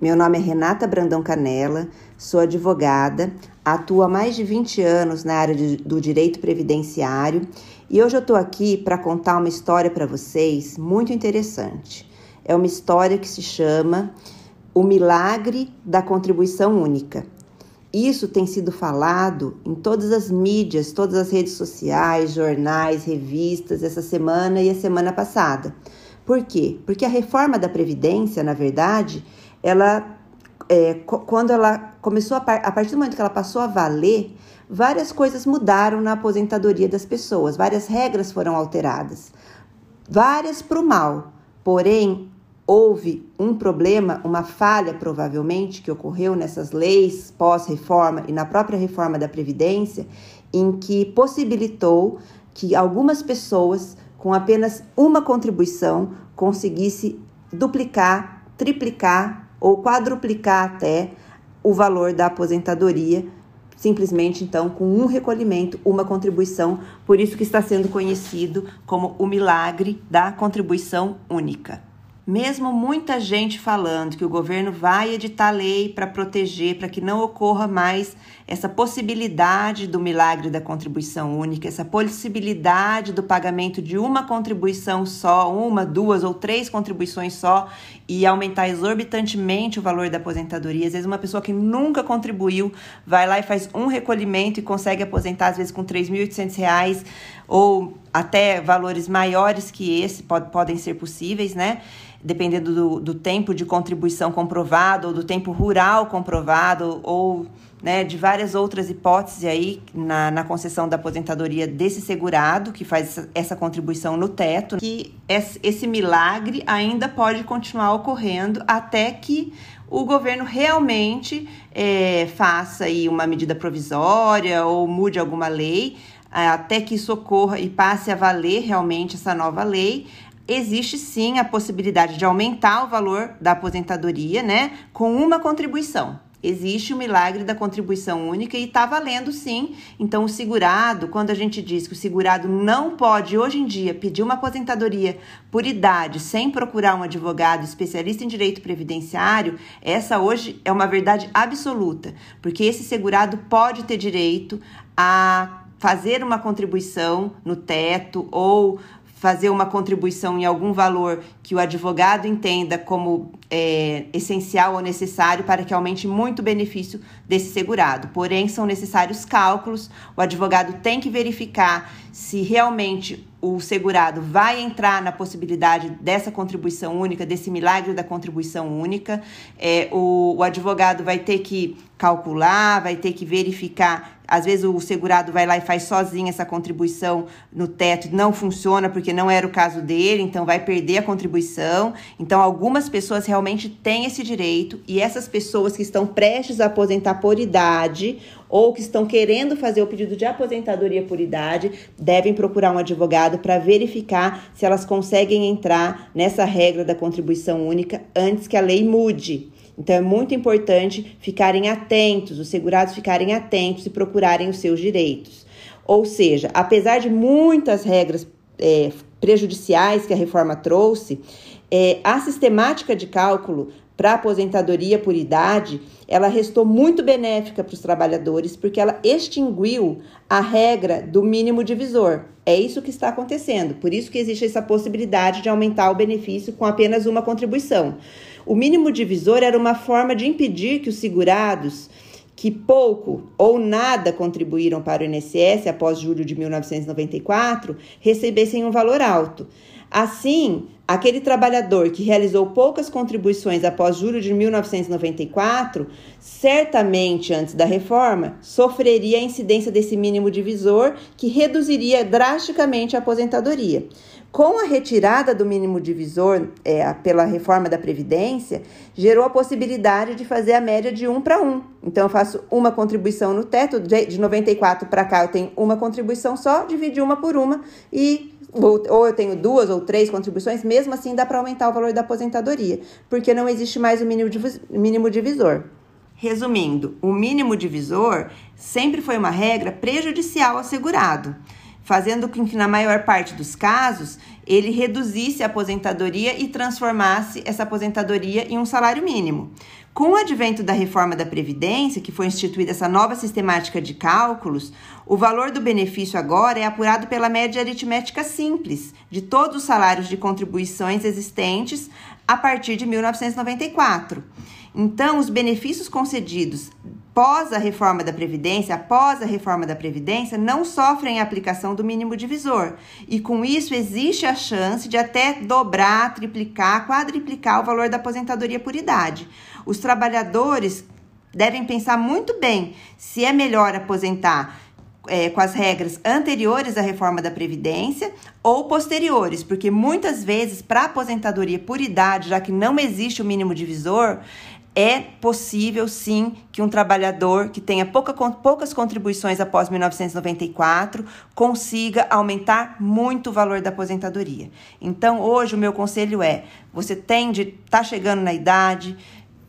Meu nome é Renata Brandão Canela, sou advogada, atuo há mais de 20 anos na área de, do direito previdenciário e hoje eu estou aqui para contar uma história para vocês muito interessante. É uma história que se chama O Milagre da Contribuição Única. Isso tem sido falado em todas as mídias, todas as redes sociais, jornais, revistas, essa semana e a semana passada. Por quê? Porque a reforma da Previdência, na verdade, ela é, quando ela começou a, a partir do momento que ela passou a valer, várias coisas mudaram na aposentadoria das pessoas, várias regras foram alteradas, várias para o mal. Porém, houve um problema, uma falha provavelmente que ocorreu nessas leis pós-reforma e na própria reforma da Previdência, em que possibilitou que algumas pessoas, com apenas uma contribuição, conseguisse duplicar, triplicar ou quadruplicar até o valor da aposentadoria, simplesmente então com um recolhimento, uma contribuição, por isso que está sendo conhecido como o milagre da contribuição única. Mesmo muita gente falando que o governo vai editar lei para proteger, para que não ocorra mais essa possibilidade do milagre da contribuição única, essa possibilidade do pagamento de uma contribuição só, uma, duas ou três contribuições só e aumentar exorbitantemente o valor da aposentadoria. Às vezes, uma pessoa que nunca contribuiu vai lá e faz um recolhimento e consegue aposentar, às vezes, com R$ 3.800 ou até valores maiores que esse pode, podem ser possíveis, né? Dependendo do, do tempo de contribuição comprovado, ou do tempo rural comprovado, ou né, de várias outras hipóteses aí na, na concessão da aposentadoria desse segurado, que faz essa, essa contribuição no teto, que esse, milagre ainda pode continuar ocorrendo até que o governo realmente é, faça aí uma medida provisória ou mude alguma lei, até que isso ocorra e passe a valer realmente essa nova lei, existe sim a possibilidade de aumentar o valor da aposentadoria, né, com uma contribuição. Existe o milagre da contribuição única e está valendo sim. Então, o segurado, quando a gente diz que o segurado não pode, hoje em dia, pedir uma aposentadoria por idade sem procurar um advogado especialista em direito previdenciário, essa hoje é uma verdade absoluta, porque esse segurado pode ter direito a fazer uma contribuição no teto ou fazer uma contribuição em algum valor que o advogado entenda como é, essencial ou necessário para que aumente muito o benefício desse segurado. Porém, são necessários cálculos, o advogado tem que verificar se realmente o segurado vai entrar na possibilidade dessa contribuição única, desse milagre da contribuição única. É, o, o advogado vai ter que calcular, vai ter que verificar às vezes o segurado vai lá e faz sozinho essa contribuição no teto, não funciona porque não era o caso dele, então vai perder a contribuição. Então algumas pessoas realmente têm esse direito e essas pessoas que estão prestes a aposentar por idade ou que estão querendo fazer o pedido de aposentadoria por idade, devem procurar um advogado para verificar se elas conseguem entrar nessa regra da contribuição única antes que a lei mude. Então é muito importante ficarem atentos, os segurados ficarem atentos e procurarem os seus direitos. Ou seja, apesar de muitas regras é, prejudiciais que a reforma trouxe, é, a sistemática de cálculo para aposentadoria por idade, ela restou muito benéfica para os trabalhadores, porque ela extinguiu a regra do mínimo divisor. É isso que está acontecendo. Por isso que existe essa possibilidade de aumentar o benefício com apenas uma contribuição. O mínimo divisor era uma forma de impedir que os segurados que pouco ou nada contribuíram para o INSS após julho de 1994 recebessem um valor alto. Assim, aquele trabalhador que realizou poucas contribuições após julho de 1994, certamente antes da reforma, sofreria a incidência desse mínimo divisor que reduziria drasticamente a aposentadoria. Com a retirada do mínimo divisor é, pela reforma da Previdência, gerou a possibilidade de fazer a média de um para um. Então, eu faço uma contribuição no teto, de 94 para cá eu tenho uma contribuição só, dividi uma por uma e ou, ou eu tenho duas ou três contribuições, mesmo assim dá para aumentar o valor da aposentadoria, porque não existe mais o mínimo, mínimo divisor. Resumindo, o mínimo divisor sempre foi uma regra prejudicial ao segurado fazendo com que, na maior parte dos casos, ele reduzisse a aposentadoria e transformasse essa aposentadoria em um salário mínimo. Com o advento da reforma da Previdência, que foi instituída essa nova sistemática de cálculos, o valor do benefício agora é apurado pela média aritmética simples de todos os salários de contribuições existentes a partir de 1994. Então, os benefícios concedidos pós a reforma da Previdência, após a reforma da Previdência, não sofrem a aplicação do mínimo divisor. E com isso existe a chance de até dobrar, triplicar, quadriplicar o valor da aposentadoria por idade. Os trabalhadores devem pensar muito bem se é melhor aposentar é, com as regras anteriores à reforma da Previdência ou posteriores, porque muitas vezes, para aposentadoria por idade, já que não existe o mínimo divisor, é possível sim que um trabalhador que tenha pouca, poucas contribuições após 1994 consiga aumentar muito o valor da aposentadoria. Então, hoje o meu conselho é: você tende, está chegando na idade,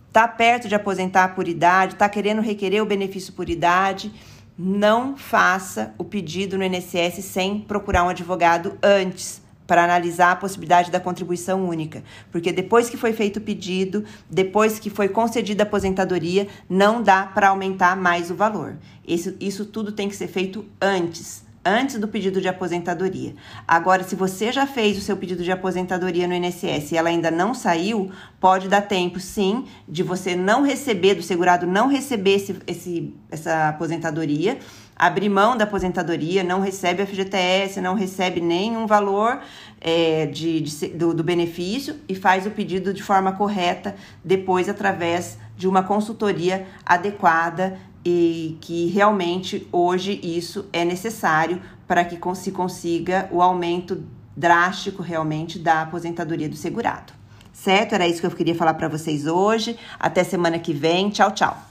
está perto de aposentar por idade, está querendo requerer o benefício por idade, não faça o pedido no INSS sem procurar um advogado antes para analisar a possibilidade da contribuição única, porque depois que foi feito o pedido, depois que foi concedida a aposentadoria, não dá para aumentar mais o valor. Isso, isso tudo tem que ser feito antes antes do pedido de aposentadoria. Agora, se você já fez o seu pedido de aposentadoria no INSS e ela ainda não saiu, pode dar tempo, sim, de você não receber, do segurado não receber esse, esse, essa aposentadoria, abrir mão da aposentadoria, não recebe FGTS, não recebe nenhum valor é, de, de do, do benefício e faz o pedido de forma correta, depois através de uma consultoria adequada e que realmente hoje isso é necessário para que se consiga o aumento drástico realmente da aposentadoria do segurado. Certo? Era isso que eu queria falar para vocês hoje. Até semana que vem. Tchau, tchau.